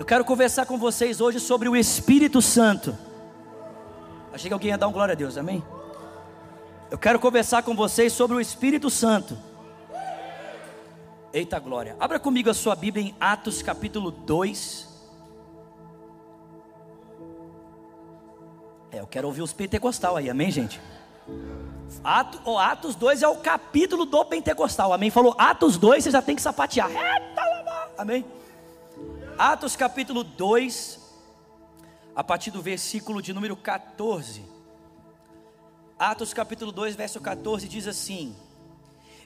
Eu quero conversar com vocês hoje sobre o Espírito Santo. Achei que alguém ia dar um glória a Deus, amém? Eu quero conversar com vocês sobre o Espírito Santo. Eita glória. Abra comigo a sua Bíblia em Atos capítulo 2. É, eu quero ouvir os pentecostal aí, amém, gente? Atos, oh, Atos 2 é o capítulo do pentecostal, amém? Falou Atos 2, você já tem que sapatear. Amém? Atos capítulo 2, a partir do versículo de número 14. Atos capítulo 2, verso 14 diz assim: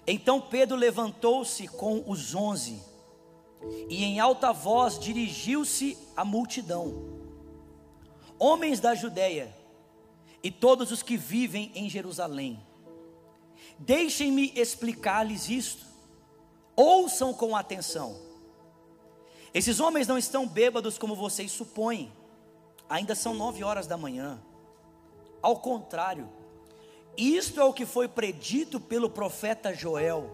Então Pedro levantou-se com os onze e em alta voz dirigiu-se à multidão. Homens da Judéia e todos os que vivem em Jerusalém, deixem-me explicar-lhes isto. Ouçam com atenção. Esses homens não estão bêbados como vocês supõem. Ainda são nove horas da manhã. Ao contrário, isto é o que foi predito pelo profeta Joel.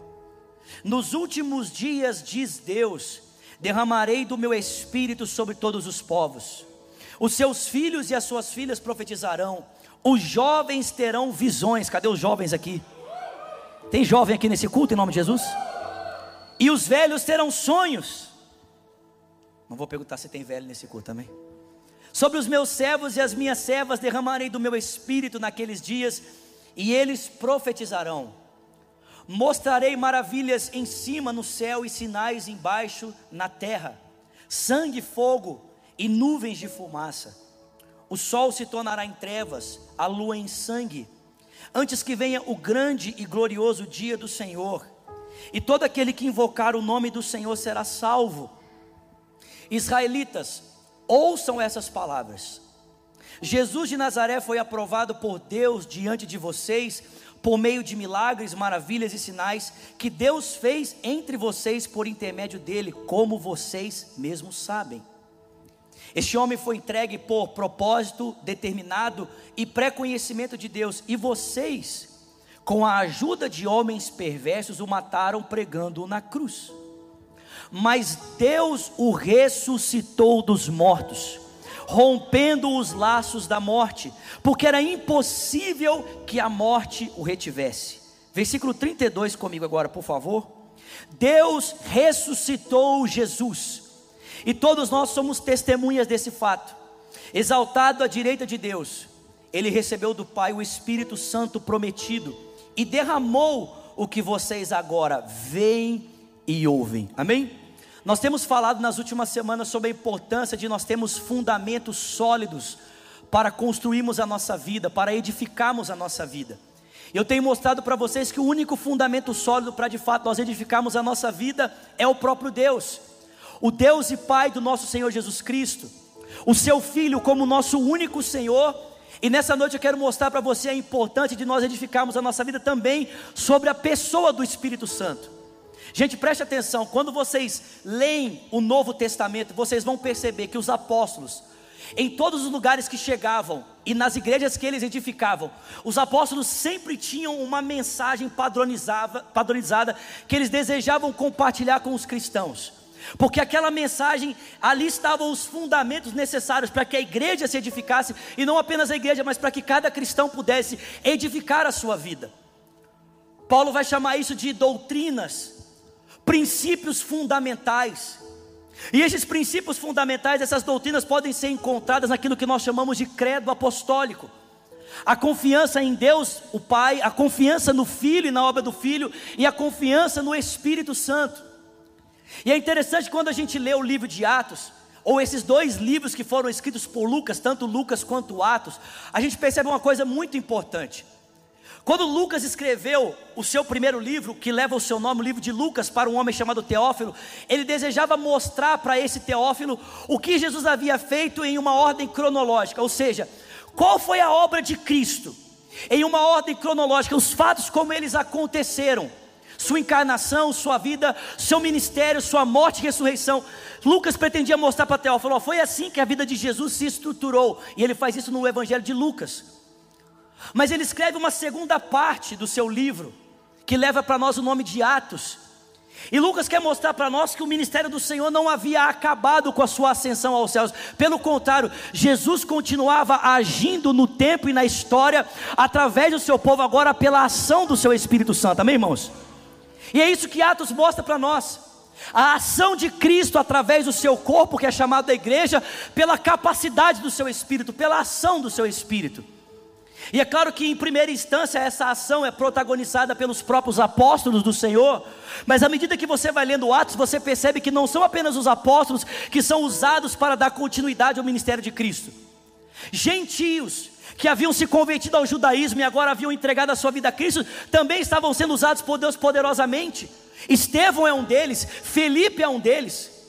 Nos últimos dias, diz Deus, derramarei do meu espírito sobre todos os povos. Os seus filhos e as suas filhas profetizarão. Os jovens terão visões. Cadê os jovens aqui? Tem jovem aqui nesse culto em nome de Jesus? E os velhos terão sonhos. Não vou perguntar se tem velho nesse culto também. Sobre os meus servos e as minhas servas derramarei do meu espírito naqueles dias, e eles profetizarão. Mostrarei maravilhas em cima no céu e sinais embaixo na terra: sangue, fogo e nuvens de fumaça. O sol se tornará em trevas, a lua em sangue, antes que venha o grande e glorioso dia do Senhor. E todo aquele que invocar o nome do Senhor será salvo. Israelitas, ouçam essas palavras. Jesus de Nazaré foi aprovado por Deus diante de vocês por meio de milagres, maravilhas e sinais que Deus fez entre vocês por intermédio dele, como vocês mesmos sabem. Este homem foi entregue por propósito determinado e pré-conhecimento de Deus, e vocês, com a ajuda de homens perversos, o mataram pregando-o na cruz mas Deus o ressuscitou dos mortos, rompendo os laços da morte, porque era impossível que a morte o retivesse. Versículo 32 comigo agora, por favor. Deus ressuscitou Jesus, e todos nós somos testemunhas desse fato. Exaltado à direita de Deus, ele recebeu do Pai o Espírito Santo prometido e derramou o que vocês agora veem e ouvem. Amém? Nós temos falado nas últimas semanas sobre a importância de nós termos fundamentos sólidos para construirmos a nossa vida, para edificarmos a nossa vida. Eu tenho mostrado para vocês que o único fundamento sólido para de fato nós edificarmos a nossa vida é o próprio Deus, o Deus e Pai do nosso Senhor Jesus Cristo, o seu Filho como nosso único Senhor. E nessa noite eu quero mostrar para você a importância de nós edificarmos a nossa vida também sobre a pessoa do Espírito Santo. Gente, preste atenção, quando vocês leem o Novo Testamento, vocês vão perceber que os apóstolos, em todos os lugares que chegavam e nas igrejas que eles edificavam, os apóstolos sempre tinham uma mensagem padronizada, padronizada que eles desejavam compartilhar com os cristãos. Porque aquela mensagem, ali estavam os fundamentos necessários para que a igreja se edificasse, e não apenas a igreja, mas para que cada cristão pudesse edificar a sua vida. Paulo vai chamar isso de doutrinas, princípios fundamentais. E esses princípios fundamentais, essas doutrinas podem ser encontradas naquilo que nós chamamos de credo apostólico. A confiança em Deus, o Pai, a confiança no Filho e na obra do Filho, e a confiança no Espírito Santo. E é interessante quando a gente lê o livro de Atos, ou esses dois livros que foram escritos por Lucas, tanto Lucas quanto Atos, a gente percebe uma coisa muito importante. Quando Lucas escreveu o seu primeiro livro, que leva o seu nome, o livro de Lucas, para um homem chamado Teófilo, ele desejava mostrar para esse Teófilo o que Jesus havia feito em uma ordem cronológica, ou seja, qual foi a obra de Cristo, em uma ordem cronológica, os fatos como eles aconteceram, sua encarnação, sua vida, seu ministério, sua morte e ressurreição. Lucas pretendia mostrar para Teófilo: foi assim que a vida de Jesus se estruturou, e ele faz isso no Evangelho de Lucas. Mas ele escreve uma segunda parte do seu livro, que leva para nós o nome de Atos. E Lucas quer mostrar para nós que o ministério do Senhor não havia acabado com a sua ascensão aos céus. Pelo contrário, Jesus continuava agindo no tempo e na história através do seu povo agora pela ação do seu Espírito Santo. Amém, irmãos? E é isso que Atos mostra para nós. A ação de Cristo através do seu corpo, que é chamado da igreja, pela capacidade do seu espírito, pela ação do seu espírito. E é claro que, em primeira instância, essa ação é protagonizada pelos próprios apóstolos do Senhor, mas à medida que você vai lendo Atos, você percebe que não são apenas os apóstolos que são usados para dar continuidade ao ministério de Cristo. Gentios que haviam se convertido ao judaísmo e agora haviam entregado a sua vida a Cristo, também estavam sendo usados por Deus poderosamente. Estevão é um deles, Felipe é um deles.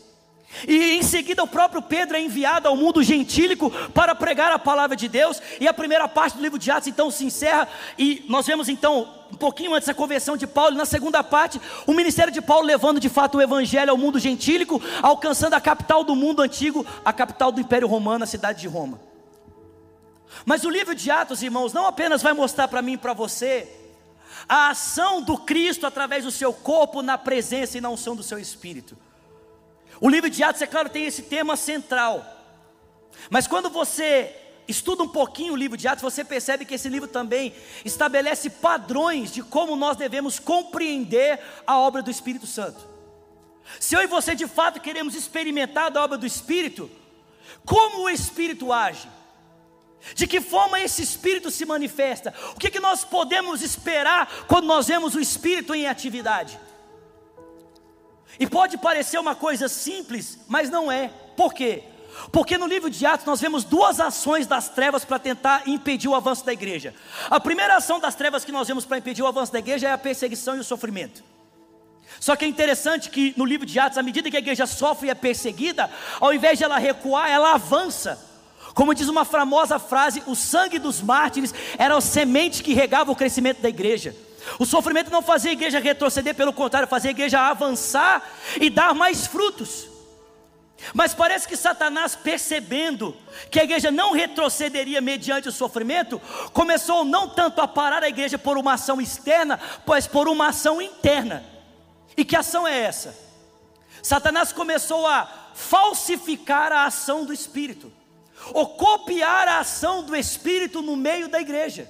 E em seguida o próprio Pedro é enviado ao mundo gentílico para pregar a palavra de Deus, e a primeira parte do livro de Atos então se encerra, e nós vemos então, um pouquinho antes da conversão de Paulo, na segunda parte, o ministério de Paulo levando de fato o evangelho ao mundo gentílico, alcançando a capital do mundo antigo, a capital do Império Romano, a cidade de Roma. Mas o livro de Atos, irmãos, não apenas vai mostrar para mim e para você a ação do Cristo através do seu corpo na presença e na unção do seu espírito. O livro de Atos, é claro, tem esse tema central. Mas quando você estuda um pouquinho o livro de Atos, você percebe que esse livro também estabelece padrões de como nós devemos compreender a obra do Espírito Santo. Se eu e você de fato queremos experimentar a obra do Espírito, como o Espírito age? De que forma esse Espírito se manifesta? O que, que nós podemos esperar quando nós vemos o Espírito em atividade? E pode parecer uma coisa simples, mas não é. Por quê? Porque no livro de Atos nós vemos duas ações das trevas para tentar impedir o avanço da igreja. A primeira ação das trevas que nós vemos para impedir o avanço da igreja é a perseguição e o sofrimento. Só que é interessante que no livro de Atos, à medida que a igreja sofre e é perseguida, ao invés de ela recuar, ela avança. Como diz uma famosa frase, o sangue dos mártires era a semente que regava o crescimento da igreja. O sofrimento não fazia a igreja retroceder, pelo contrário, fazia a igreja avançar e dar mais frutos. Mas parece que Satanás, percebendo que a igreja não retrocederia mediante o sofrimento, começou não tanto a parar a igreja por uma ação externa, mas por uma ação interna. E que ação é essa? Satanás começou a falsificar a ação do Espírito, ou copiar a ação do Espírito no meio da igreja.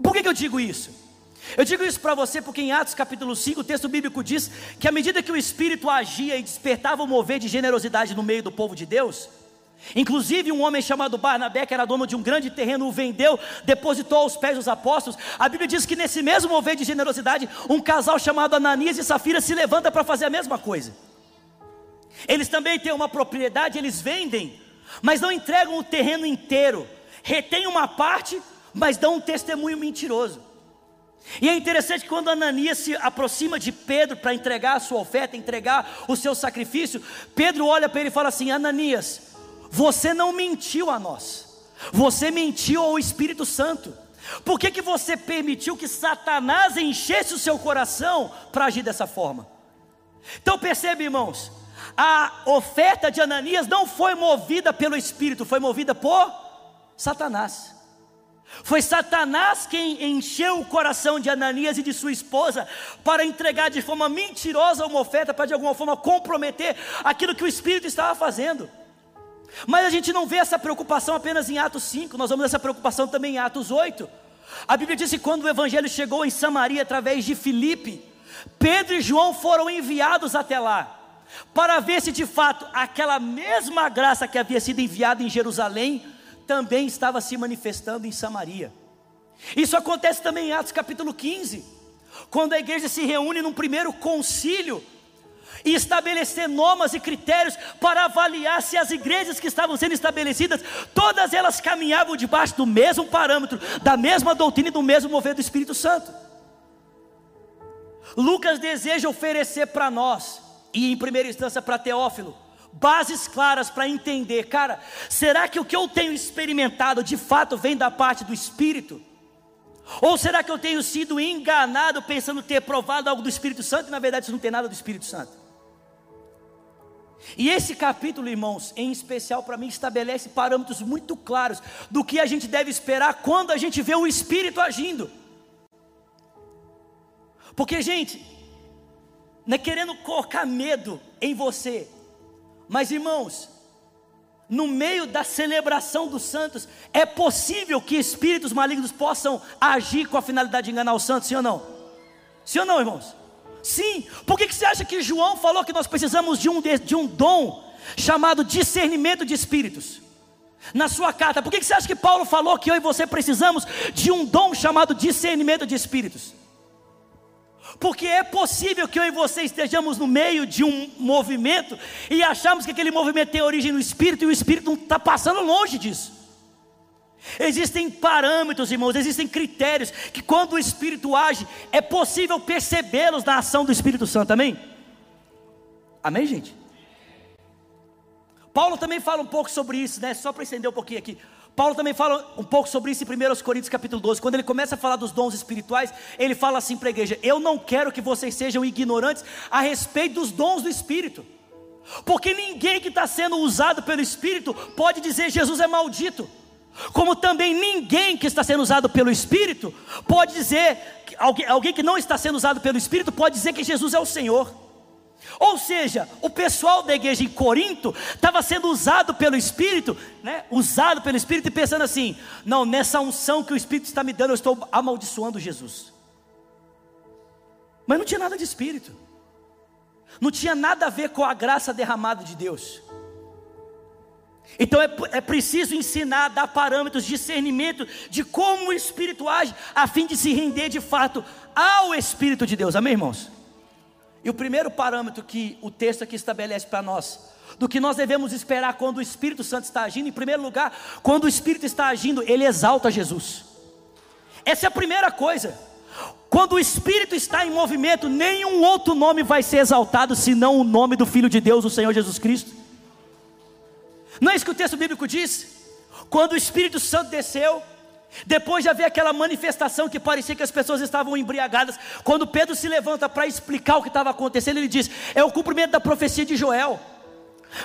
Por que, que eu digo isso? Eu digo isso para você porque em Atos capítulo 5 o texto bíblico diz que à medida que o Espírito agia e despertava o mover de generosidade no meio do povo de Deus, Inclusive, um homem chamado Barnabé, que era dono de um grande terreno, o vendeu, depositou aos pés dos apóstolos. A Bíblia diz que nesse mesmo mover de generosidade, um casal chamado Ananias e Safira se levanta para fazer a mesma coisa. Eles também têm uma propriedade, eles vendem, mas não entregam o terreno inteiro, retêm uma parte, mas dão um testemunho mentiroso. E é interessante que quando Ananias se aproxima de Pedro para entregar a sua oferta, entregar o seu sacrifício, Pedro olha para ele e fala assim: Ananias, você não mentiu a nós, você mentiu ao Espírito Santo. Por que, que você permitiu que Satanás enchesse o seu coração para agir dessa forma? Então percebe, irmãos, a oferta de Ananias não foi movida pelo Espírito, foi movida por Satanás. Foi Satanás quem encheu o coração de Ananias e de sua esposa para entregar de forma mentirosa uma oferta, para de alguma forma comprometer aquilo que o Espírito estava fazendo. Mas a gente não vê essa preocupação apenas em Atos 5, nós vemos essa preocupação também em Atos 8. A Bíblia diz que quando o Evangelho chegou em Samaria através de Filipe, Pedro e João foram enviados até lá, para ver se de fato aquela mesma graça que havia sido enviada em Jerusalém também estava se manifestando em Samaria. Isso acontece também em Atos capítulo 15, quando a igreja se reúne num primeiro concílio e estabelecer normas e critérios para avaliar se as igrejas que estavam sendo estabelecidas, todas elas caminhavam debaixo do mesmo parâmetro, da mesma doutrina e do mesmo mover do Espírito Santo. Lucas deseja oferecer para nós, e em primeira instância para Teófilo, bases claras para entender, cara, será que o que eu tenho experimentado de fato vem da parte do Espírito? Ou será que eu tenho sido enganado pensando ter provado algo do Espírito Santo e na verdade isso não tem nada do Espírito Santo? E esse capítulo, irmãos, em especial para mim, estabelece parâmetros muito claros do que a gente deve esperar quando a gente vê o Espírito agindo. Porque, gente, não é querendo colocar medo em você, mas irmãos, no meio da celebração dos santos, é possível que espíritos malignos possam agir com a finalidade de enganar os santos, sim ou não? Sim ou não, irmãos? Sim, por que, que você acha que João falou que nós precisamos de um, de um dom chamado discernimento de espíritos? Na sua carta, por que, que você acha que Paulo falou que eu e você precisamos de um dom chamado discernimento de espíritos? Porque é possível que eu e você estejamos no meio de um movimento e achamos que aquele movimento tem origem no Espírito e o Espírito não está passando longe disso. Existem parâmetros, irmãos, existem critérios que quando o Espírito age, é possível percebê-los na ação do Espírito Santo, amém? Amém, gente? Paulo também fala um pouco sobre isso, né? Só para estender um pouquinho aqui. Paulo também fala um pouco sobre isso em 1 Coríntios capítulo 12. Quando ele começa a falar dos dons espirituais, ele fala assim para a igreja: Eu não quero que vocês sejam ignorantes a respeito dos dons do Espírito. Porque ninguém que está sendo usado pelo Espírito pode dizer Jesus é maldito. Como também ninguém que está sendo usado pelo Espírito pode dizer, alguém, alguém que não está sendo usado pelo Espírito pode dizer que Jesus é o Senhor. Ou seja, o pessoal da igreja em Corinto estava sendo usado pelo Espírito, né? usado pelo Espírito e pensando assim: não, nessa unção que o Espírito está me dando, eu estou amaldiçoando Jesus. Mas não tinha nada de Espírito, não tinha nada a ver com a graça derramada de Deus. Então é, é preciso ensinar, dar parâmetros, discernimento de como o Espírito age, a fim de se render de fato ao Espírito de Deus, amém, irmãos? E o primeiro parâmetro que o texto aqui estabelece para nós, do que nós devemos esperar quando o Espírito Santo está agindo, em primeiro lugar, quando o Espírito está agindo, ele exalta Jesus. Essa é a primeira coisa. Quando o Espírito está em movimento, nenhum outro nome vai ser exaltado senão o nome do Filho de Deus, o Senhor Jesus Cristo. Não é isso que o texto bíblico diz? Quando o Espírito Santo desceu, depois de haver aquela manifestação que parecia que as pessoas estavam embriagadas, quando Pedro se levanta para explicar o que estava acontecendo, ele diz: É o cumprimento da profecia de Joel.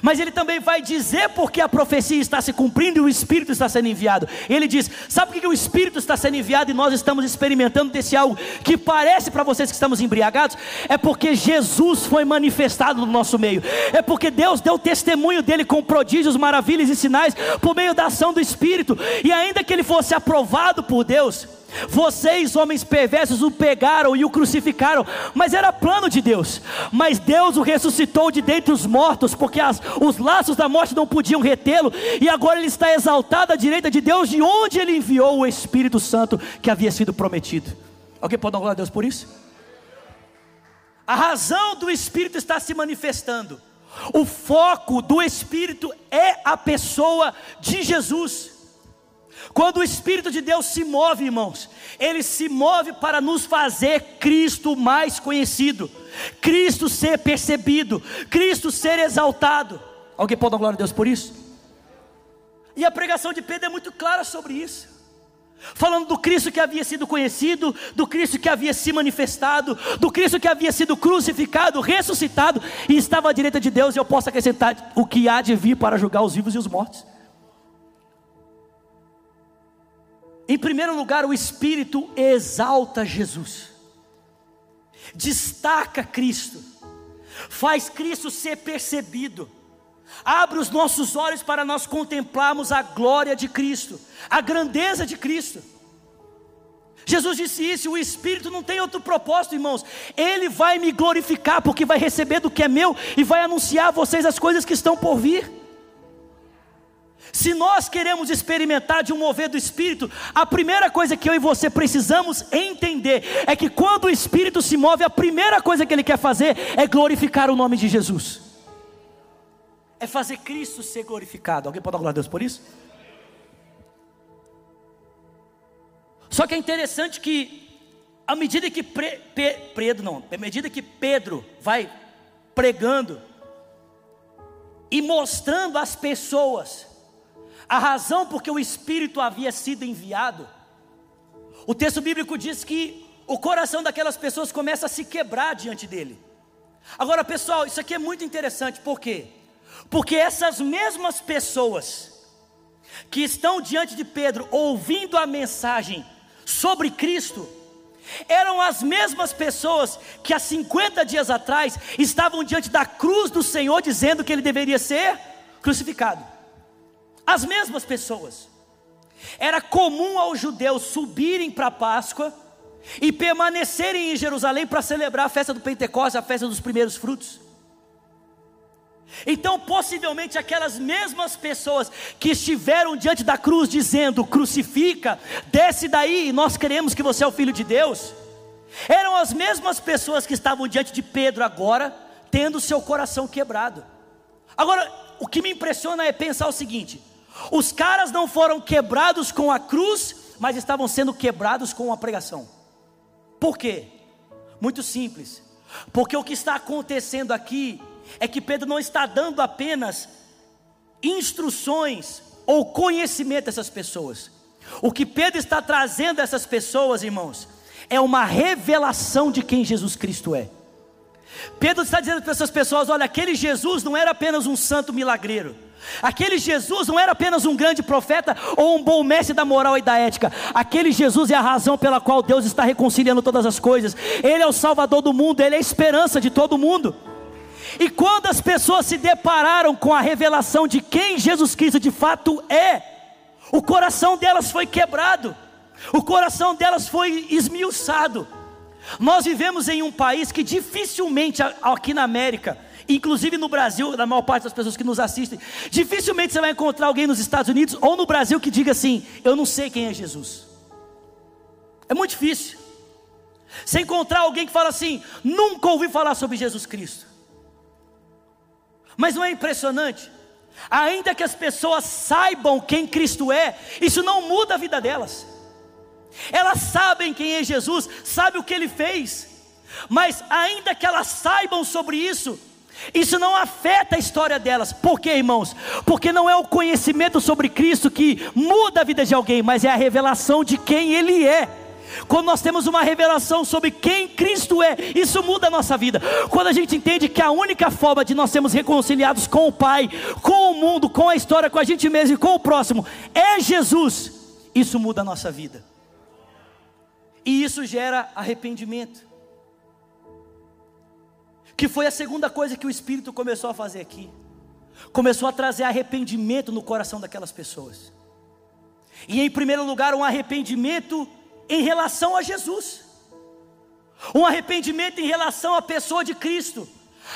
Mas ele também vai dizer porque a profecia está se cumprindo e o Espírito está sendo enviado. Ele diz: Sabe por que o Espírito está sendo enviado e nós estamos experimentando desse algo que parece para vocês que estamos embriagados? É porque Jesus foi manifestado no nosso meio. É porque Deus deu testemunho dele com prodígios, maravilhas e sinais por meio da ação do Espírito. E ainda que ele fosse aprovado por Deus, vocês, homens perversos, o pegaram e o crucificaram, mas era plano de Deus. Mas Deus o ressuscitou de dentre os mortos, porque as, os laços da morte não podiam retê-lo, e agora ele está exaltado à direita de Deus, de onde ele enviou o Espírito Santo que havia sido prometido. Alguém pode dar glória a Deus por isso? A razão do Espírito está se manifestando. O foco do Espírito é a pessoa de Jesus. Quando o Espírito de Deus se move, irmãos, ele se move para nos fazer Cristo mais conhecido, Cristo ser percebido, Cristo ser exaltado. Alguém pode dar glória a Deus por isso? E a pregação de Pedro é muito clara sobre isso. Falando do Cristo que havia sido conhecido, do Cristo que havia se manifestado, do Cristo que havia sido crucificado, ressuscitado e estava à direita de Deus, e eu posso acrescentar o que há de vir para julgar os vivos e os mortos. Em primeiro lugar, o Espírito exalta Jesus, destaca Cristo, faz Cristo ser percebido, abre os nossos olhos para nós contemplarmos a glória de Cristo, a grandeza de Cristo. Jesus disse isso, o Espírito não tem outro propósito, irmãos. Ele vai me glorificar, porque vai receber do que é meu e vai anunciar a vocês as coisas que estão por vir. Se nós queremos experimentar de um mover do Espírito, a primeira coisa que eu e você precisamos entender é que quando o Espírito se move, a primeira coisa que ele quer fazer é glorificar o nome de Jesus, é fazer Cristo ser glorificado. Alguém pode dar glória a Deus por isso? Só que é interessante que, à medida que Pre, Pe, Pedro, não, à medida que Pedro vai pregando e mostrando às pessoas a razão porque o Espírito havia sido enviado, o texto bíblico diz que o coração daquelas pessoas começa a se quebrar diante dele. Agora, pessoal, isso aqui é muito interessante, por quê? Porque essas mesmas pessoas que estão diante de Pedro ouvindo a mensagem sobre Cristo, eram as mesmas pessoas que há 50 dias atrás estavam diante da cruz do Senhor dizendo que ele deveria ser crucificado. As mesmas pessoas. Era comum aos judeus subirem para a Páscoa e permanecerem em Jerusalém para celebrar a festa do Pentecostes, a festa dos primeiros frutos. Então, possivelmente, aquelas mesmas pessoas que estiveram diante da cruz dizendo: crucifica, desce daí, nós queremos que você é o filho de Deus, eram as mesmas pessoas que estavam diante de Pedro agora, tendo seu coração quebrado. Agora, o que me impressiona é pensar o seguinte: os caras não foram quebrados com a cruz, mas estavam sendo quebrados com a pregação. Por quê? Muito simples. Porque o que está acontecendo aqui é que Pedro não está dando apenas instruções ou conhecimento a essas pessoas. O que Pedro está trazendo a essas pessoas, irmãos, é uma revelação de quem Jesus Cristo é. Pedro está dizendo para essas pessoas: olha, aquele Jesus não era apenas um santo milagreiro. Aquele Jesus não era apenas um grande profeta ou um bom mestre da moral e da ética. Aquele Jesus é a razão pela qual Deus está reconciliando todas as coisas. Ele é o Salvador do mundo, ele é a esperança de todo mundo. E quando as pessoas se depararam com a revelação de quem Jesus Cristo de fato é, o coração delas foi quebrado, o coração delas foi esmiuçado. Nós vivemos em um país que dificilmente aqui na América, inclusive no Brasil, na maior parte das pessoas que nos assistem, dificilmente você vai encontrar alguém nos Estados Unidos ou no Brasil que diga assim: Eu não sei quem é Jesus. É muito difícil. Você encontrar alguém que fala assim: Nunca ouvi falar sobre Jesus Cristo. Mas não é impressionante? Ainda que as pessoas saibam quem Cristo é, isso não muda a vida delas. Elas sabem quem é Jesus, sabem o que ele fez, mas ainda que elas saibam sobre isso, isso não afeta a história delas. Por quê, irmãos? Porque não é o conhecimento sobre Cristo que muda a vida de alguém, mas é a revelação de quem Ele é. Quando nós temos uma revelação sobre quem Cristo é, isso muda a nossa vida. Quando a gente entende que a única forma de nós sermos reconciliados com o Pai, com o mundo, com a história, com a gente mesmo e com o próximo, é Jesus, isso muda a nossa vida. E isso gera arrependimento. Que foi a segunda coisa que o Espírito começou a fazer aqui. Começou a trazer arrependimento no coração daquelas pessoas. E em primeiro lugar, um arrependimento em relação a Jesus, um arrependimento em relação à pessoa de Cristo.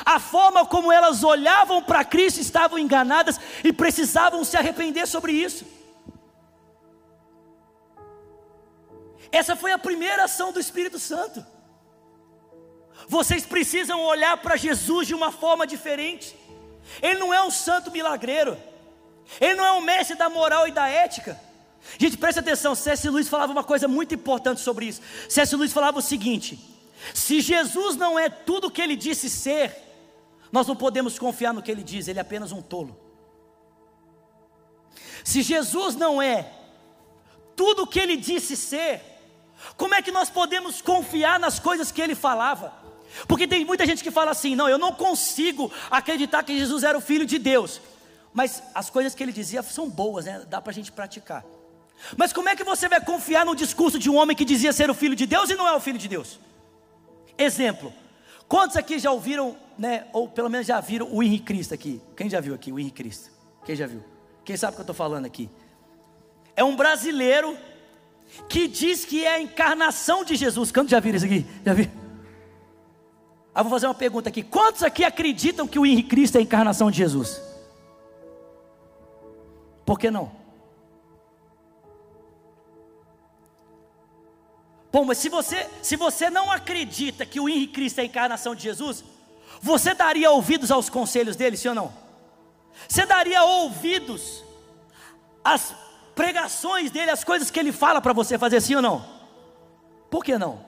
A forma como elas olhavam para Cristo estavam enganadas e precisavam se arrepender sobre isso. Essa foi a primeira ação do Espírito Santo. Vocês precisam olhar para Jesus de uma forma diferente. Ele não é um santo milagreiro. Ele não é um mestre da moral e da ética. Gente, preste atenção, C.S. Luiz falava uma coisa muito importante sobre isso. C.S. Luiz falava o seguinte: se Jesus não é tudo o que ele disse ser, nós não podemos confiar no que ele diz, ele é apenas um tolo. Se Jesus não é tudo o que ele disse ser, como é que nós podemos confiar nas coisas que ele falava? Porque tem muita gente que fala assim: não, eu não consigo acreditar que Jesus era o Filho de Deus, mas as coisas que ele dizia são boas, né? dá para a gente praticar. Mas como é que você vai confiar no discurso de um homem que dizia ser o filho de Deus e não é o filho de Deus? Exemplo: quantos aqui já ouviram, né, ou pelo menos já viram o Henrique Cristo aqui? Quem já viu aqui o Henrique Cristo? Quem já viu? Quem sabe o que eu estou falando aqui? É um brasileiro que diz que é a encarnação de Jesus. Quantos já viram isso aqui? Já viram? Ah, vou fazer uma pergunta aqui. Quantos aqui acreditam que o Henrique Cristo é a encarnação de Jesus? Por que não? Bom, mas se você, se você não acredita que o Henrique Cristo é a encarnação de Jesus, você daria ouvidos aos conselhos dele, sim ou não? Você daria ouvidos às pregações dele, às coisas que ele fala para você fazer, sim ou não? Por que não?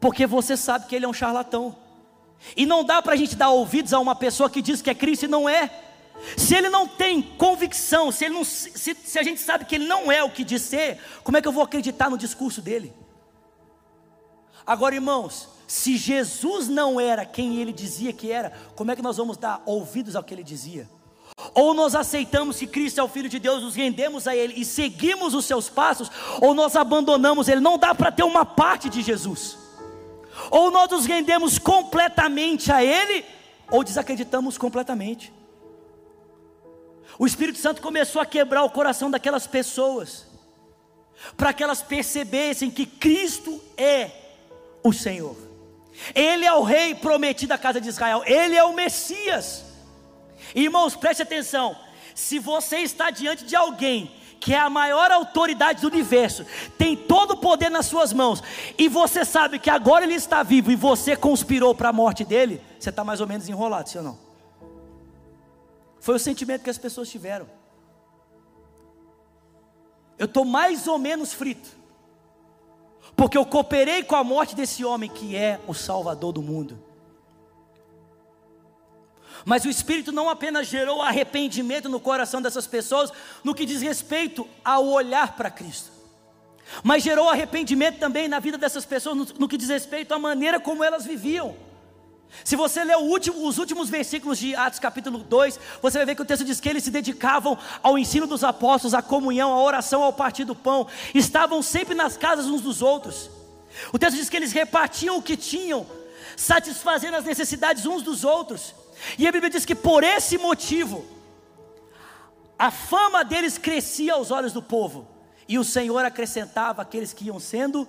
Porque você sabe que ele é um charlatão. E não dá para a gente dar ouvidos a uma pessoa que diz que é Cristo e não é. Se ele não tem convicção, se, ele não, se, se a gente sabe que ele não é o que diz ser, como é que eu vou acreditar no discurso dele? Agora, irmãos, se Jesus não era quem ele dizia que era, como é que nós vamos dar ouvidos ao que ele dizia? Ou nós aceitamos que Cristo é o Filho de Deus, nos rendemos a Ele e seguimos os seus passos, ou nós abandonamos Ele. Não dá para ter uma parte de Jesus. Ou nós nos rendemos completamente a Ele, ou desacreditamos completamente. O Espírito Santo começou a quebrar o coração daquelas pessoas, para que elas percebessem que Cristo é o Senhor, Ele é o Rei prometido à casa de Israel, Ele é o Messias. Irmãos, preste atenção: se você está diante de alguém que é a maior autoridade do universo, tem todo o poder nas suas mãos, e você sabe que agora ele está vivo e você conspirou para a morte dele, você está mais ou menos enrolado, sim ou não? Foi o sentimento que as pessoas tiveram. Eu estou mais ou menos frito, porque eu cooperei com a morte desse homem que é o Salvador do mundo. Mas o Espírito não apenas gerou arrependimento no coração dessas pessoas, no que diz respeito ao olhar para Cristo, mas gerou arrependimento também na vida dessas pessoas, no, no que diz respeito à maneira como elas viviam. Se você ler último, os últimos versículos de Atos capítulo 2, você vai ver que o texto diz que eles se dedicavam ao ensino dos apóstolos, à comunhão, à oração, ao partir do pão, estavam sempre nas casas uns dos outros. O texto diz que eles repartiam o que tinham, satisfazendo as necessidades uns dos outros. E a Bíblia diz que por esse motivo, a fama deles crescia aos olhos do povo, e o Senhor acrescentava aqueles que iam sendo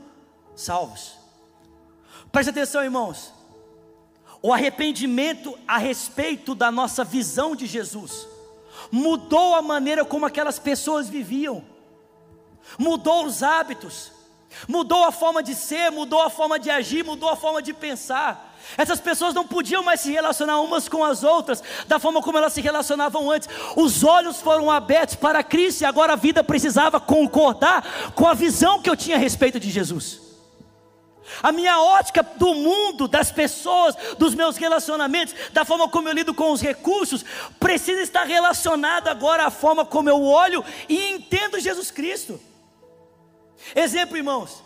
salvos. Preste atenção, irmãos. O arrependimento a respeito da nossa visão de Jesus mudou a maneira como aquelas pessoas viviam, mudou os hábitos, mudou a forma de ser, mudou a forma de agir, mudou a forma de pensar. Essas pessoas não podiam mais se relacionar umas com as outras da forma como elas se relacionavam antes. Os olhos foram abertos para Cristo e agora a vida precisava concordar com a visão que eu tinha a respeito de Jesus. A minha ótica do mundo, das pessoas, dos meus relacionamentos, da forma como eu lido com os recursos, precisa estar relacionada agora à forma como eu olho e entendo Jesus Cristo. Exemplo, irmãos.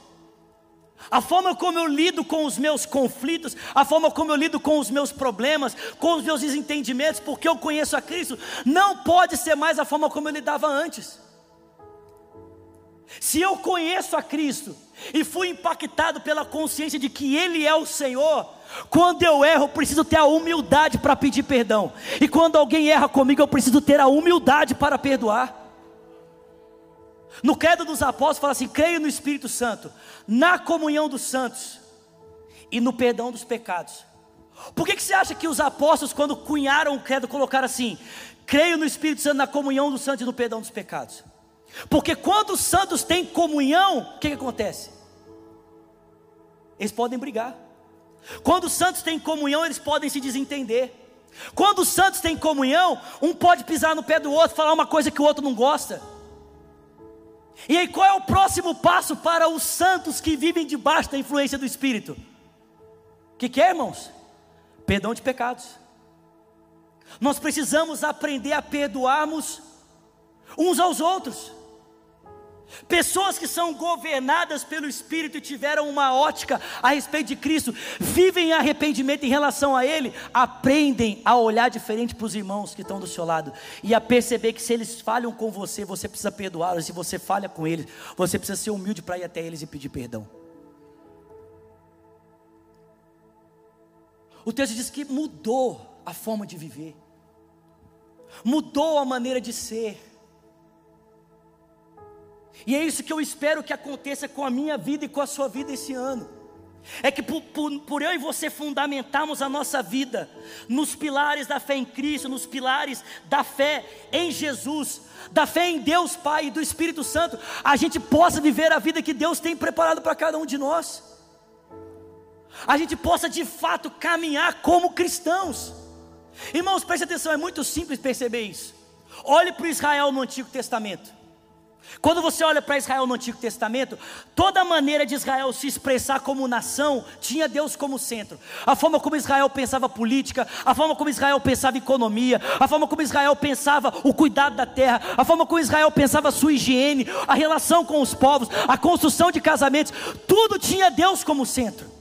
A forma como eu lido com os meus conflitos, a forma como eu lido com os meus problemas, com os meus desentendimentos, porque eu conheço a Cristo, não pode ser mais a forma como eu lidava antes. Se eu conheço a Cristo e fui impactado pela consciência de que Ele é o Senhor, quando eu erro, eu preciso ter a humildade para pedir perdão, e quando alguém erra comigo, eu preciso ter a humildade para perdoar. No credo dos apóstolos fala assim: creio no Espírito Santo, na comunhão dos santos e no perdão dos pecados. Por que, que você acha que os apóstolos, quando cunharam o credo, colocaram assim: creio no Espírito Santo, na comunhão dos santos e no perdão dos pecados? Porque quando os santos têm comunhão, o que, que acontece? Eles podem brigar. Quando os santos têm comunhão, eles podem se desentender. Quando os santos têm comunhão, um pode pisar no pé do outro, falar uma coisa que o outro não gosta. E aí, qual é o próximo passo para os santos que vivem debaixo da influência do Espírito? O que, que é, irmãos? Perdão de pecados. Nós precisamos aprender a perdoarmos uns aos outros. Pessoas que são governadas pelo Espírito e tiveram uma ótica a respeito de Cristo, vivem em arrependimento em relação a Ele, aprendem a olhar diferente para os irmãos que estão do seu lado e a perceber que se eles falham com você, você precisa perdoá-los. Se você falha com eles, você precisa ser humilde para ir até eles e pedir perdão. O texto diz que mudou a forma de viver, mudou a maneira de ser. E é isso que eu espero que aconteça com a minha vida e com a sua vida esse ano. É que por, por, por, eu e você fundamentarmos a nossa vida nos pilares da fé em Cristo, nos pilares da fé em Jesus, da fé em Deus Pai e do Espírito Santo, a gente possa viver a vida que Deus tem preparado para cada um de nós. A gente possa de fato caminhar como cristãos. Irmãos, preste atenção, é muito simples perceber isso. Olhe para Israel no Antigo Testamento. Quando você olha para Israel no Antigo Testamento, toda maneira de Israel se expressar como nação tinha Deus como centro. A forma como Israel pensava política, a forma como Israel pensava economia, a forma como Israel pensava o cuidado da terra, a forma como Israel pensava sua higiene, a relação com os povos, a construção de casamentos, tudo tinha Deus como centro.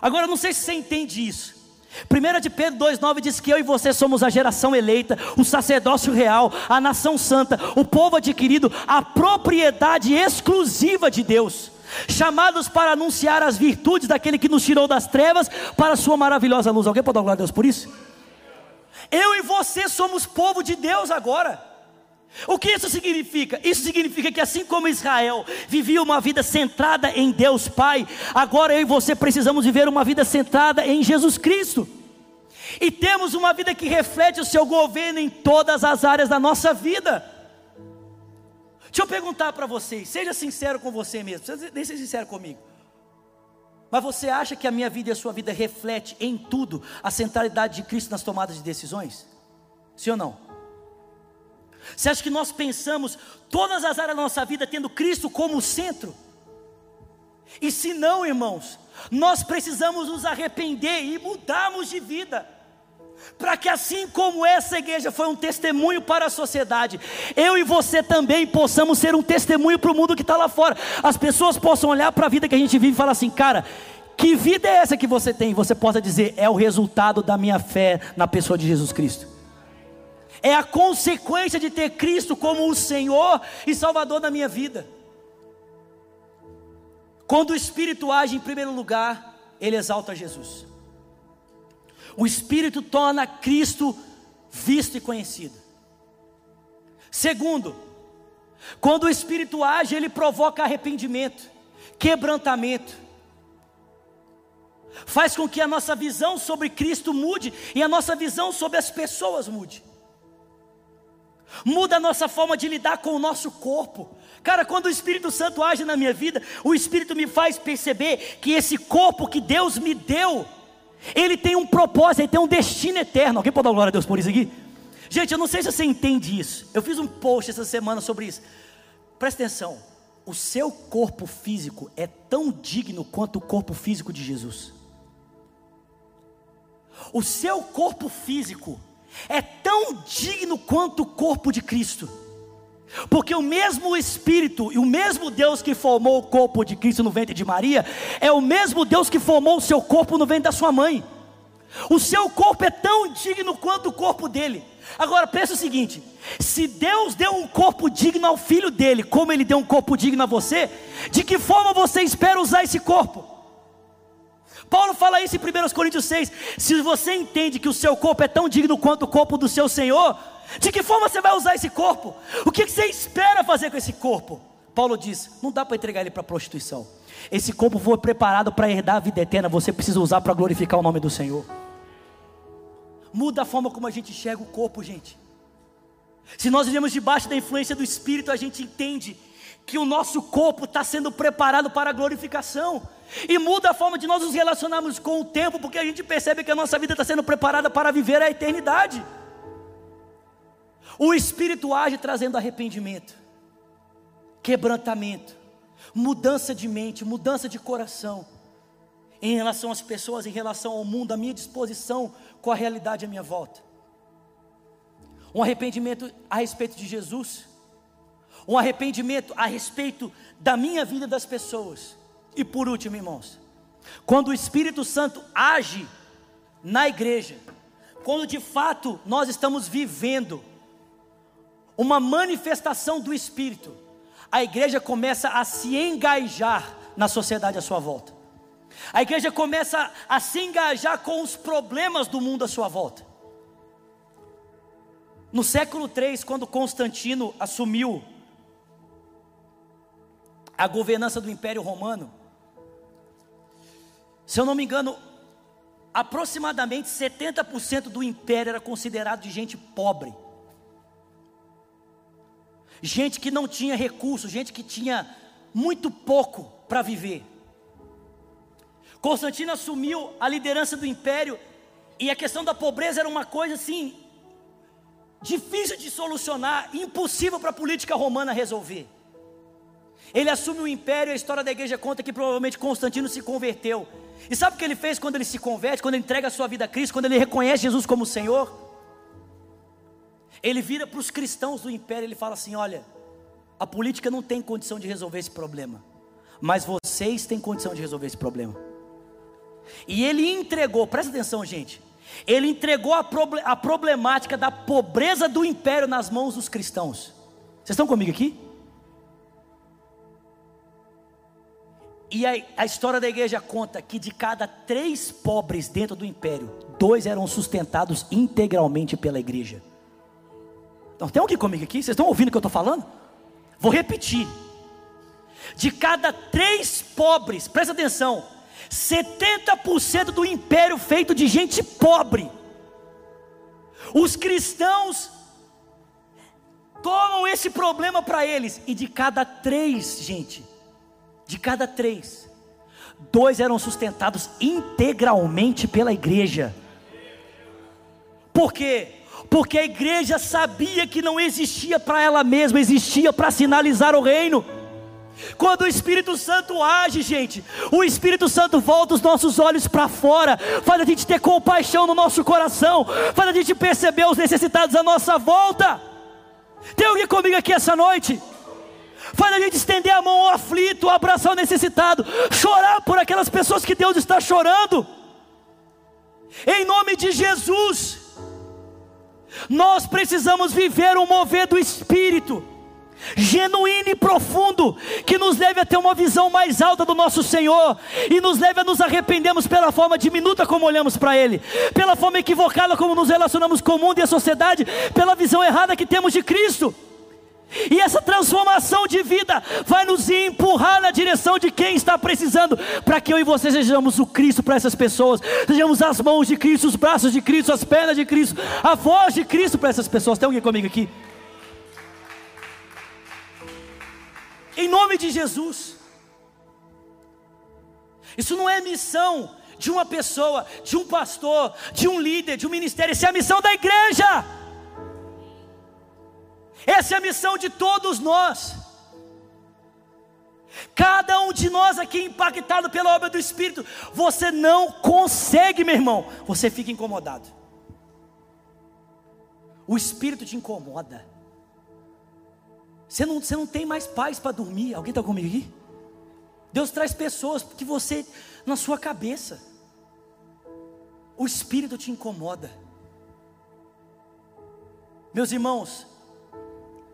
Agora, não sei se você entende isso. 1 de Pedro 2,9 diz que eu e você somos a geração eleita, o sacerdócio real, a nação santa, o povo adquirido, a propriedade exclusiva de Deus, chamados para anunciar as virtudes daquele que nos tirou das trevas para a sua maravilhosa luz. Alguém pode dar glória a Deus por isso? Eu e você somos povo de Deus agora. O que isso significa? Isso significa que assim como Israel vivia uma vida centrada em Deus Pai, agora eu e você precisamos viver uma vida centrada em Jesus Cristo. E temos uma vida que reflete o seu governo em todas as áreas da nossa vida. Deixa eu perguntar para vocês, seja sincero com você mesmo, nem ser sincero comigo. Mas você acha que a minha vida e a sua vida reflete em tudo a centralidade de Cristo nas tomadas de decisões? Sim ou não? Você acha que nós pensamos todas as áreas da nossa vida tendo Cristo como centro? E se não, irmãos, nós precisamos nos arrepender e mudarmos de vida. Para que assim como essa igreja foi um testemunho para a sociedade, eu e você também possamos ser um testemunho para o mundo que está lá fora. As pessoas possam olhar para a vida que a gente vive e falar assim, cara, que vida é essa que você tem? Você possa dizer, é o resultado da minha fé na pessoa de Jesus Cristo é a consequência de ter Cristo como o Senhor e Salvador da minha vida. Quando o Espírito age em primeiro lugar, ele exalta Jesus. O Espírito torna Cristo visto e conhecido. Segundo, quando o Espírito age, ele provoca arrependimento, quebrantamento, faz com que a nossa visão sobre Cristo mude e a nossa visão sobre as pessoas mude muda a nossa forma de lidar com o nosso corpo. Cara, quando o Espírito Santo age na minha vida, o Espírito me faz perceber que esse corpo que Deus me deu, ele tem um propósito, ele tem um destino eterno. Alguém pode dar glória a Deus por isso aqui? Gente, eu não sei se você entende isso. Eu fiz um post essa semana sobre isso. Presta atenção. O seu corpo físico é tão digno quanto o corpo físico de Jesus. O seu corpo físico é tão digno quanto o corpo de Cristo. Porque o mesmo Espírito e o mesmo Deus que formou o corpo de Cristo no ventre de Maria, é o mesmo Deus que formou o seu corpo no ventre da sua mãe. O seu corpo é tão digno quanto o corpo dele. Agora pensa o seguinte: se Deus deu um corpo digno ao filho dele, como ele deu um corpo digno a você, de que forma você espera usar esse corpo? Paulo fala isso em 1 Coríntios 6. Se você entende que o seu corpo é tão digno quanto o corpo do seu Senhor, de que forma você vai usar esse corpo? O que você espera fazer com esse corpo? Paulo diz: não dá para entregar ele para prostituição. Esse corpo foi preparado para herdar a vida eterna, você precisa usar para glorificar o nome do Senhor. Muda a forma como a gente enxerga o corpo, gente. Se nós vivemos debaixo da influência do Espírito, a gente entende que o nosso corpo está sendo preparado para a glorificação. E muda a forma de nós nos relacionarmos com o tempo, porque a gente percebe que a nossa vida está sendo preparada para viver a eternidade. O Espírito age trazendo arrependimento, quebrantamento, mudança de mente, mudança de coração, em relação às pessoas, em relação ao mundo, a minha disposição com a realidade à minha volta. Um arrependimento a respeito de Jesus, um arrependimento a respeito da minha vida das pessoas e por último, irmãos, quando o Espírito Santo age na igreja, quando de fato nós estamos vivendo uma manifestação do Espírito, a igreja começa a se engajar na sociedade à sua volta. A igreja começa a se engajar com os problemas do mundo à sua volta. No século 3, quando Constantino assumiu a governança do Império Romano, se eu não me engano, aproximadamente 70% do império era considerado de gente pobre. Gente que não tinha recursos, gente que tinha muito pouco para viver. Constantino assumiu a liderança do império e a questão da pobreza era uma coisa assim difícil de solucionar, impossível para a política romana resolver. Ele assume o império, a história da igreja conta que provavelmente Constantino se converteu. E sabe o que ele fez quando ele se converte, quando ele entrega a sua vida a Cristo, quando ele reconhece Jesus como Senhor? Ele vira para os cristãos do império e ele fala assim: olha, a política não tem condição de resolver esse problema, mas vocês têm condição de resolver esse problema. E ele entregou, presta atenção, gente. Ele entregou a, a problemática da pobreza do império nas mãos dos cristãos. Vocês estão comigo aqui? E a, a, história da igreja conta que de cada três pobres dentro do império, dois eram sustentados integralmente pela igreja. Então, tem alguém comigo aqui? Vocês estão ouvindo o que eu estou falando? Vou repetir. De cada três pobres, presta atenção, 70% do império feito de gente pobre. Os cristãos tomam esse problema para eles, e de cada três, gente, de cada três, dois eram sustentados integralmente pela igreja. Por quê? Porque a igreja sabia que não existia para ela mesma, existia para sinalizar o reino. Quando o Espírito Santo age, gente, o Espírito Santo volta os nossos olhos para fora, faz a gente ter compaixão no nosso coração, faz a gente perceber os necessitados à nossa volta. Tem alguém comigo aqui essa noite? Faz a gente estender a mão ao aflito, abraçar o necessitado, chorar por aquelas pessoas que Deus está chorando, em nome de Jesus. Nós precisamos viver um mover do Espírito, genuíno e profundo, que nos leve a ter uma visão mais alta do nosso Senhor e nos leve a nos arrependermos pela forma diminuta como olhamos para Ele, pela forma equivocada como nos relacionamos com o mundo e a sociedade, pela visão errada que temos de Cristo. E essa transformação de vida vai nos empurrar na direção de quem está precisando, para que eu e você sejamos o Cristo para essas pessoas, sejamos as mãos de Cristo, os braços de Cristo, as pernas de Cristo, a voz de Cristo para essas pessoas. Tem alguém comigo aqui? Em nome de Jesus. Isso não é missão de uma pessoa, de um pastor, de um líder, de um ministério, isso é a missão da igreja. Essa é a missão de todos nós. Cada um de nós aqui impactado pela obra do Espírito, você não consegue, meu irmão, você fica incomodado. O Espírito te incomoda. Você não, você não tem mais paz para dormir. Alguém está comigo aqui? Deus traz pessoas que você, na sua cabeça, o Espírito te incomoda. Meus irmãos,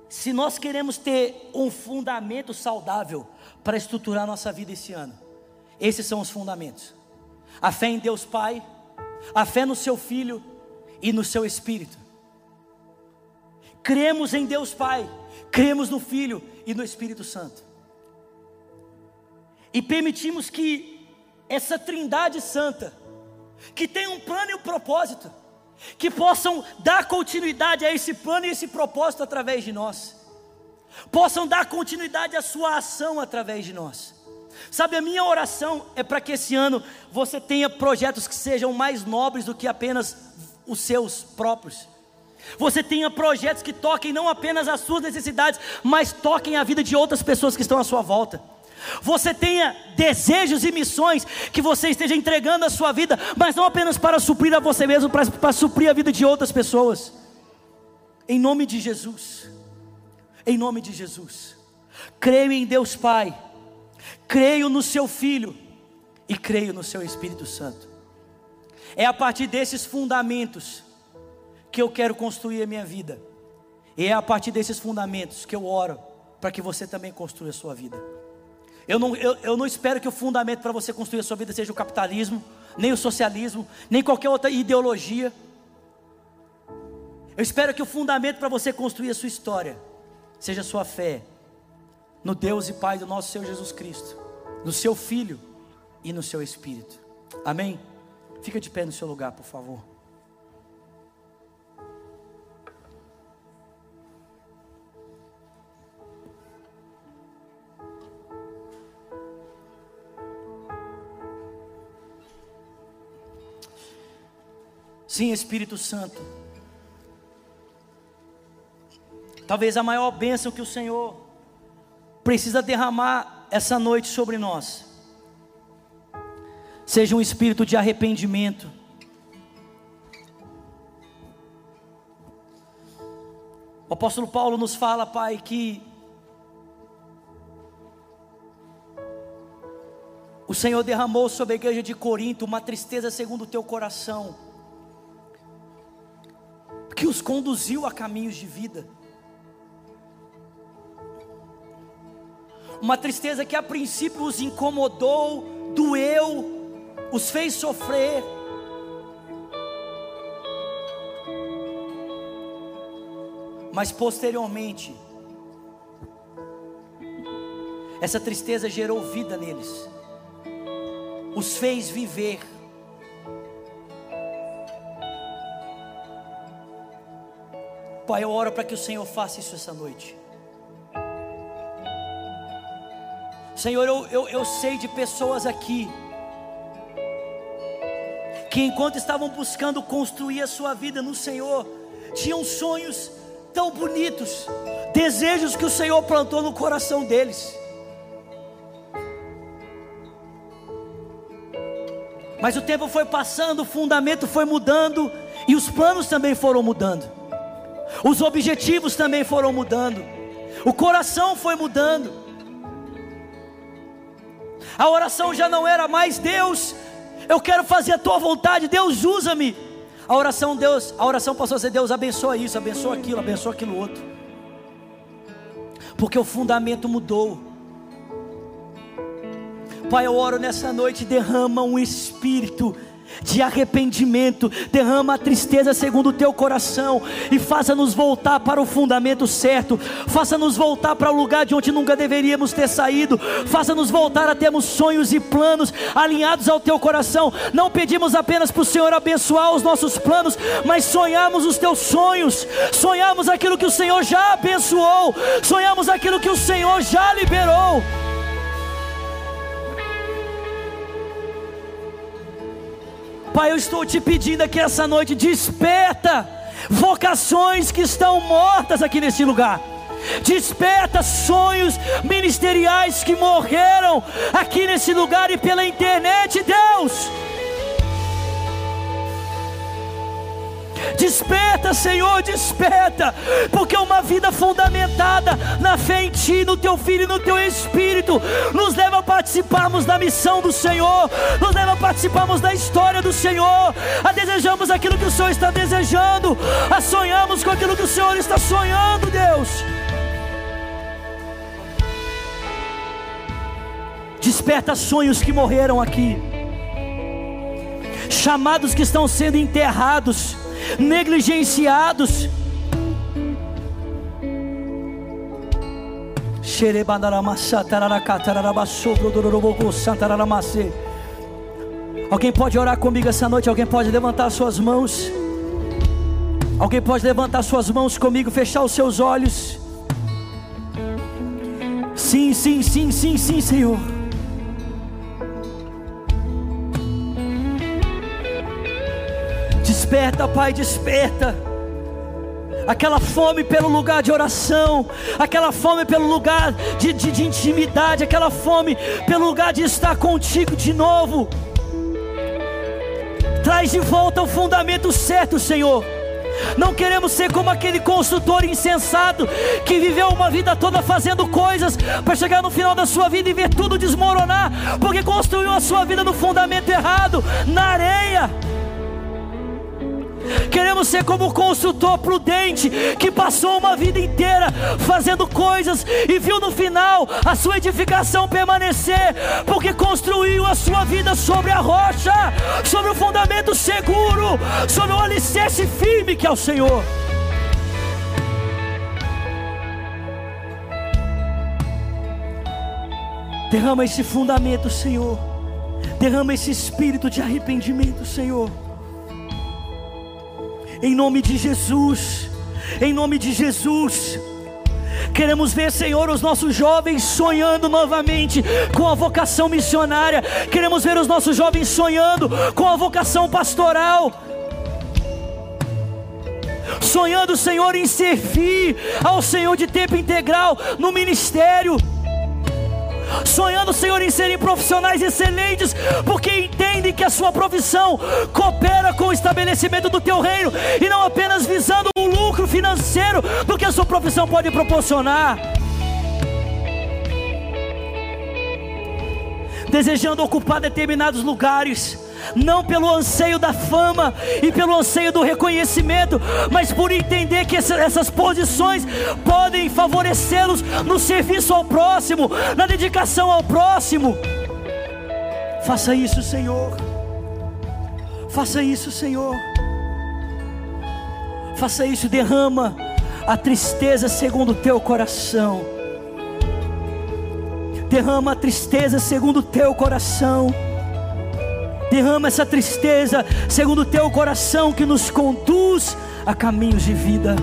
se nós queremos ter um fundamento saudável para estruturar nossa vida esse ano, esses são os fundamentos: a fé em Deus Pai, a fé no Seu Filho e no Seu Espírito. Cremos em Deus Pai, cremos no Filho e no Espírito Santo, e permitimos que essa Trindade Santa, que tem um plano e um propósito, que possam dar continuidade a esse plano e esse propósito através de nós, possam dar continuidade à sua ação através de nós. Sabe, a minha oração é para que esse ano você tenha projetos que sejam mais nobres do que apenas os seus próprios. Você tenha projetos que toquem não apenas as suas necessidades, mas toquem a vida de outras pessoas que estão à sua volta você tenha desejos e missões que você esteja entregando a sua vida, mas não apenas para suprir a você mesmo, para, para suprir a vida de outras pessoas. Em nome de Jesus, em nome de Jesus, creio em Deus Pai, creio no Seu Filho e creio no Seu Espírito Santo. É a partir desses fundamentos que eu quero construir a minha vida, e é a partir desses fundamentos que eu oro para que você também construa a sua vida. Eu não, eu, eu não espero que o fundamento para você construir a sua vida seja o capitalismo, nem o socialismo, nem qualquer outra ideologia. Eu espero que o fundamento para você construir a sua história seja a sua fé no Deus e Pai do nosso Senhor Jesus Cristo, no seu Filho e no seu Espírito. Amém? Fica de pé no seu lugar, por favor. Sim, Espírito Santo. Talvez a maior bênção que o Senhor precisa derramar essa noite sobre nós seja um espírito de arrependimento. O apóstolo Paulo nos fala, Pai, que Senhor derramou sobre a igreja de Corinto uma tristeza segundo o teu coração, que os conduziu a caminhos de vida. Uma tristeza que a princípio os incomodou, doeu, os fez sofrer. Mas posteriormente, essa tristeza gerou vida neles, os fez viver. Pai, eu oro para que o Senhor faça isso essa noite. Senhor, eu, eu, eu sei de pessoas aqui que enquanto estavam buscando construir a sua vida no Senhor, tinham sonhos tão bonitos, desejos que o Senhor plantou no coração deles. Mas o tempo foi passando, o fundamento foi mudando e os planos também foram mudando. Os objetivos também foram mudando. O coração foi mudando. A oração já não era mais Deus, eu quero fazer a tua vontade, Deus usa-me. A oração Deus, a oração passou a ser Deus abençoa isso, abençoa aquilo, abençoa aquilo outro. Porque o fundamento mudou. Pai, eu oro nessa noite, derrama um espírito de arrependimento, derrama a tristeza segundo o teu coração e faça-nos voltar para o fundamento certo, faça-nos voltar para o lugar de onde nunca deveríamos ter saído, faça-nos voltar a termos sonhos e planos alinhados ao teu coração. Não pedimos apenas para o Senhor abençoar os nossos planos, mas sonhamos os teus sonhos, sonhamos aquilo que o Senhor já abençoou, sonhamos aquilo que o Senhor já liberou. Pai, eu estou te pedindo aqui essa noite, desperta vocações que estão mortas aqui nesse lugar. Desperta sonhos ministeriais que morreram aqui nesse lugar e pela internet, Deus. Desperta, Senhor, desperta, porque uma vida fundamentada na fé em Ti, no Teu Filho e no Teu Espírito, nos leva a participarmos da missão do Senhor, nos leva a participarmos da história do Senhor, a desejamos aquilo que o Senhor está desejando, a sonhamos com aquilo que o Senhor está sonhando, Deus. Desperta sonhos que morreram aqui, chamados que estão sendo enterrados negligenciados. Alguém pode orar comigo essa noite? Alguém pode levantar suas mãos? Alguém pode levantar suas mãos comigo, fechar os seus olhos? Sim, sim, sim, sim, sim, Senhor. Desperta, Pai, desperta. Aquela fome pelo lugar de oração, aquela fome pelo lugar de, de, de intimidade, aquela fome pelo lugar de estar contigo de novo. Traz de volta o fundamento certo, Senhor. Não queremos ser como aquele construtor insensato que viveu uma vida toda fazendo coisas para chegar no final da sua vida e ver tudo desmoronar, porque construiu a sua vida no fundamento errado, na areia. Queremos ser como o consultor prudente que passou uma vida inteira fazendo coisas e viu no final a sua edificação permanecer, porque construiu a sua vida sobre a rocha, sobre o fundamento seguro, sobre o alicerce firme que é o Senhor. Derrama esse fundamento, Senhor. Derrama esse espírito de arrependimento, Senhor em nome de Jesus, em nome de Jesus. Queremos ver, Senhor, os nossos jovens sonhando novamente com a vocação missionária. Queremos ver os nossos jovens sonhando com a vocação pastoral. Sonhando, Senhor, em servir ao Senhor de tempo integral no ministério sonhando, Senhor, em serem profissionais excelentes, porque entendem que a sua profissão coopera com o estabelecimento do teu reino e não apenas visando um lucro financeiro do que a sua profissão pode proporcionar. desejando ocupar determinados lugares, não pelo anseio da fama e pelo anseio do reconhecimento, mas por entender que essas posições podem favorecê-los no serviço ao próximo, na dedicação ao próximo. Faça isso, Senhor. Faça isso, Senhor. Faça isso, derrama a tristeza segundo o teu coração. Derrama a tristeza segundo o teu coração. Derrama essa tristeza segundo o teu coração que nos conduz a caminhos de vida.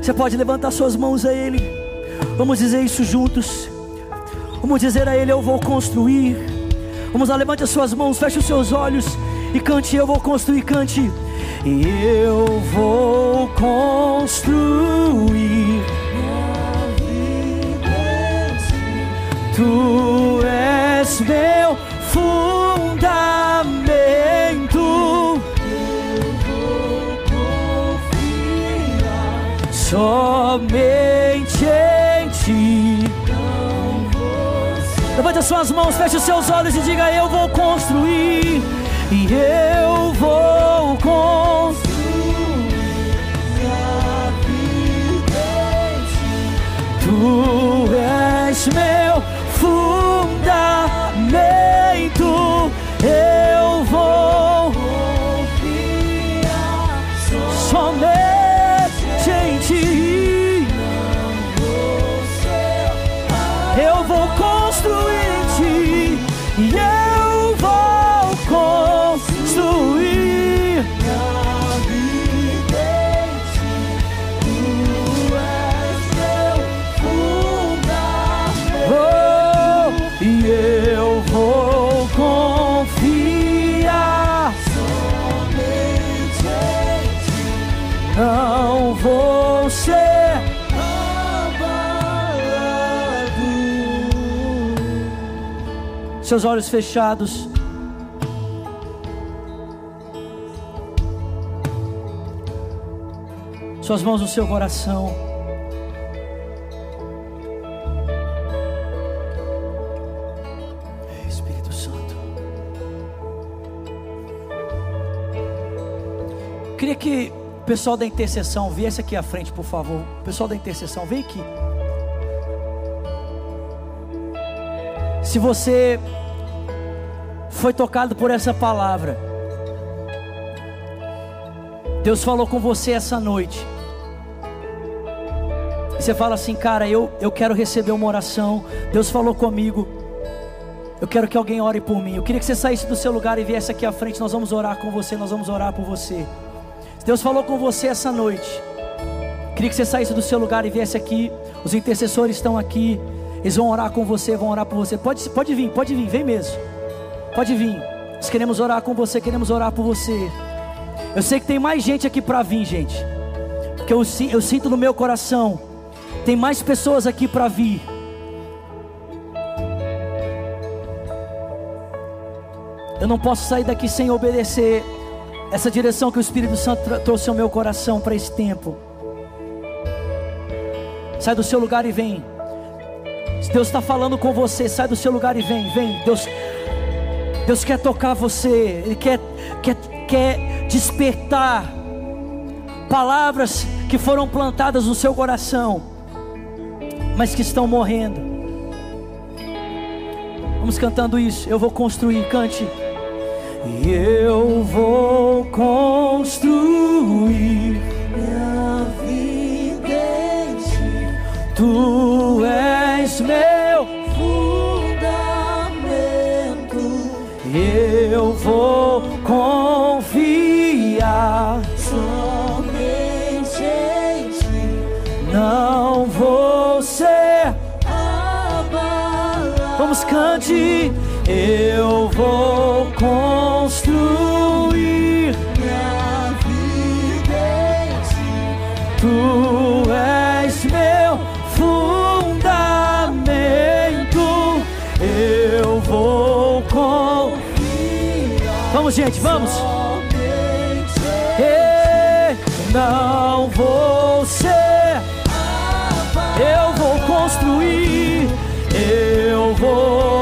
Você pode levantar suas mãos a Ele. Vamos dizer isso juntos. Vamos dizer a Ele: Eu vou construir. Vamos lá, levante as suas mãos, feche os seus olhos e cante. Eu vou construir, cante. Eu vou construir. Tu és meu fundamento. Eu vou confiar somente em ti. Levante as suas mãos, feche os seus olhos e diga: Eu vou construir. E eu vou construir. Tu és meu fundamento, eu Seus olhos fechados. Suas mãos no seu coração. Espírito Santo. Queria que o pessoal da intercessão viesse aqui à frente, por favor. O pessoal da intercessão, vem aqui. Se você foi tocado por essa palavra, Deus falou com você essa noite. Você fala assim, cara, eu, eu quero receber uma oração. Deus falou comigo. Eu quero que alguém ore por mim. Eu queria que você saísse do seu lugar e viesse aqui à frente. Nós vamos orar com você. Nós vamos orar por você. Deus falou com você essa noite. Queria que você saísse do seu lugar e viesse aqui. Os intercessores estão aqui. Eles vão orar com você, vão orar por você. Pode, pode vir, pode vir, vem mesmo. Pode vir. Nós queremos orar com você, queremos orar por você. Eu sei que tem mais gente aqui para vir, gente. Porque eu, eu sinto no meu coração. Tem mais pessoas aqui para vir. Eu não posso sair daqui sem obedecer essa direção que o Espírito Santo trouxe ao meu coração para esse tempo. Sai do seu lugar e vem. Deus está falando com você, sai do seu lugar e vem, vem. Deus, Deus quer tocar você, Ele quer, quer, quer despertar palavras que foram plantadas no seu coração, mas que estão morrendo. Vamos cantando isso. Eu vou construir, cante. E eu vou construir minha vida em ti. Tu és meu fundamento. Eu vou confiar somente em ti. Não vou ser abalado. Vamos cante. Eu vou construir minha vida em ti. Tu Vamos, gente, vamos. Ei, não vou ser. Eu vou construir. Eu vou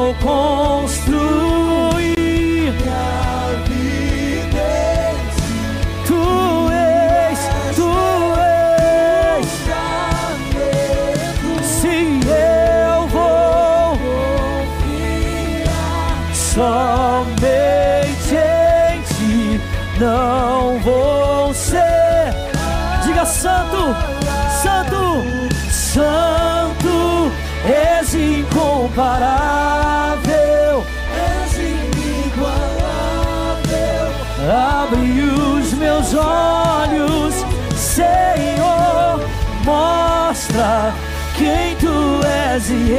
incomparável, és inigualável. Abre os meus olhos, Senhor, mostra quem tu és e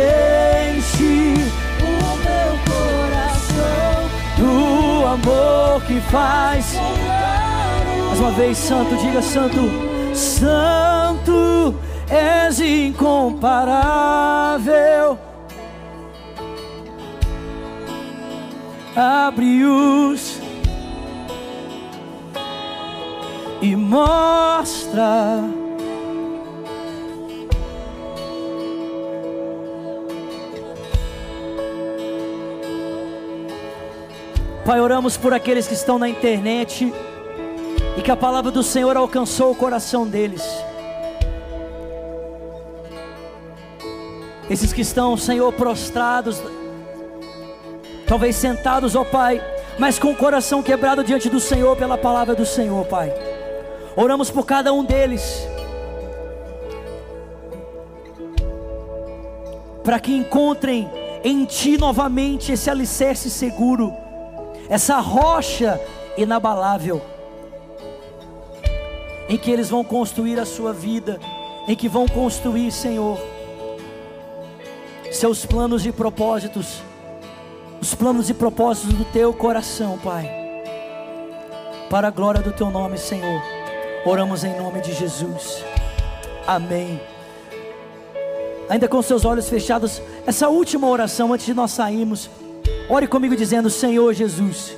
enche o meu coração do amor que faz. Mais uma vez, Santo, diga Santo, Santo és incomparável. Abre-os e mostra. Pai, oramos por aqueles que estão na internet e que a palavra do Senhor alcançou o coração deles. Esses que estão, Senhor, prostrados, talvez sentados, ó Pai, mas com o coração quebrado diante do Senhor pela palavra do Senhor, Pai. Oramos por cada um deles. Para que encontrem em Ti novamente esse alicerce seguro essa rocha inabalável, em que eles vão construir a sua vida, em que vão construir, Senhor, seus planos e propósitos, os planos e propósitos do teu coração, Pai, para a glória do teu nome, Senhor. Oramos em nome de Jesus. Amém. Ainda com seus olhos fechados, essa última oração antes de nós sairmos. Ore comigo dizendo: Senhor Jesus.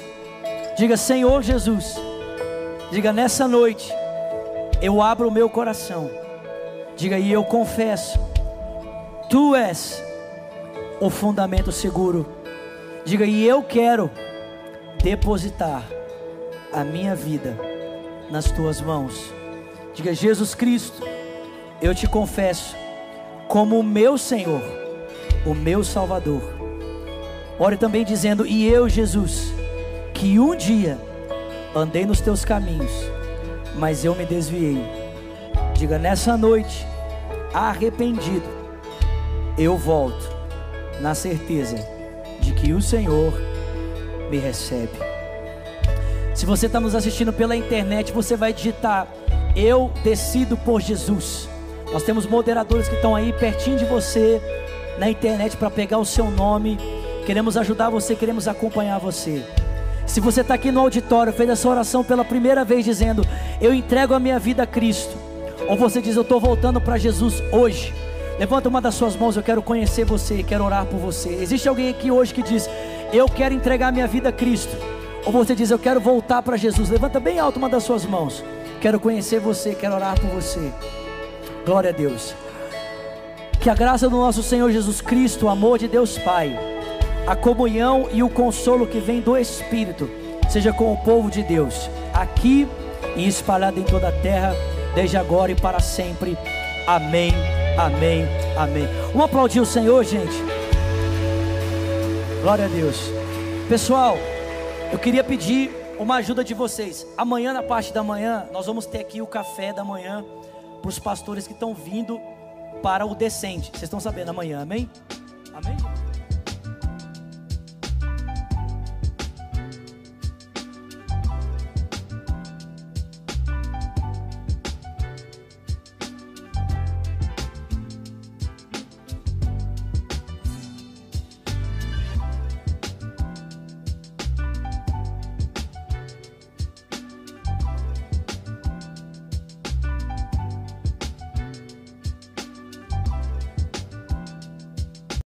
Diga: Senhor Jesus. Diga: nessa noite eu abro o meu coração. Diga: e eu confesso. Tu és o fundamento seguro. Diga: e eu quero depositar a minha vida nas tuas mãos. Diga: Jesus Cristo, eu te confesso como o meu Senhor, o meu Salvador Ore também dizendo: E eu, Jesus, que um dia andei nos teus caminhos, mas eu me desviei. Diga nessa noite, arrependido, eu volto, na certeza de que o Senhor me recebe. Se você está nos assistindo pela internet, você vai digitar: Eu decido por Jesus. Nós temos moderadores que estão aí pertinho de você na internet para pegar o seu nome Queremos ajudar você, queremos acompanhar você. Se você está aqui no auditório, fez essa oração pela primeira vez, dizendo: Eu entrego a minha vida a Cristo. Ou você diz: Eu estou voltando para Jesus hoje. Levanta uma das suas mãos, eu quero conhecer você, quero orar por você. Existe alguém aqui hoje que diz: Eu quero entregar minha vida a Cristo. Ou você diz: Eu quero voltar para Jesus. Levanta bem alto uma das suas mãos. Quero conhecer você, quero orar por você. Glória a Deus. Que a graça do nosso Senhor Jesus Cristo, o amor de Deus Pai a comunhão e o consolo que vem do Espírito seja com o povo de Deus, aqui e espalhado em toda a terra, desde agora e para sempre. Amém, amém, amém. Vamos aplaudir o Senhor, gente. Glória a Deus. Pessoal, eu queria pedir uma ajuda de vocês. Amanhã, na parte da manhã, nós vamos ter aqui o café da manhã para os pastores que estão vindo para o descente. Vocês estão sabendo amanhã, amém? Amém?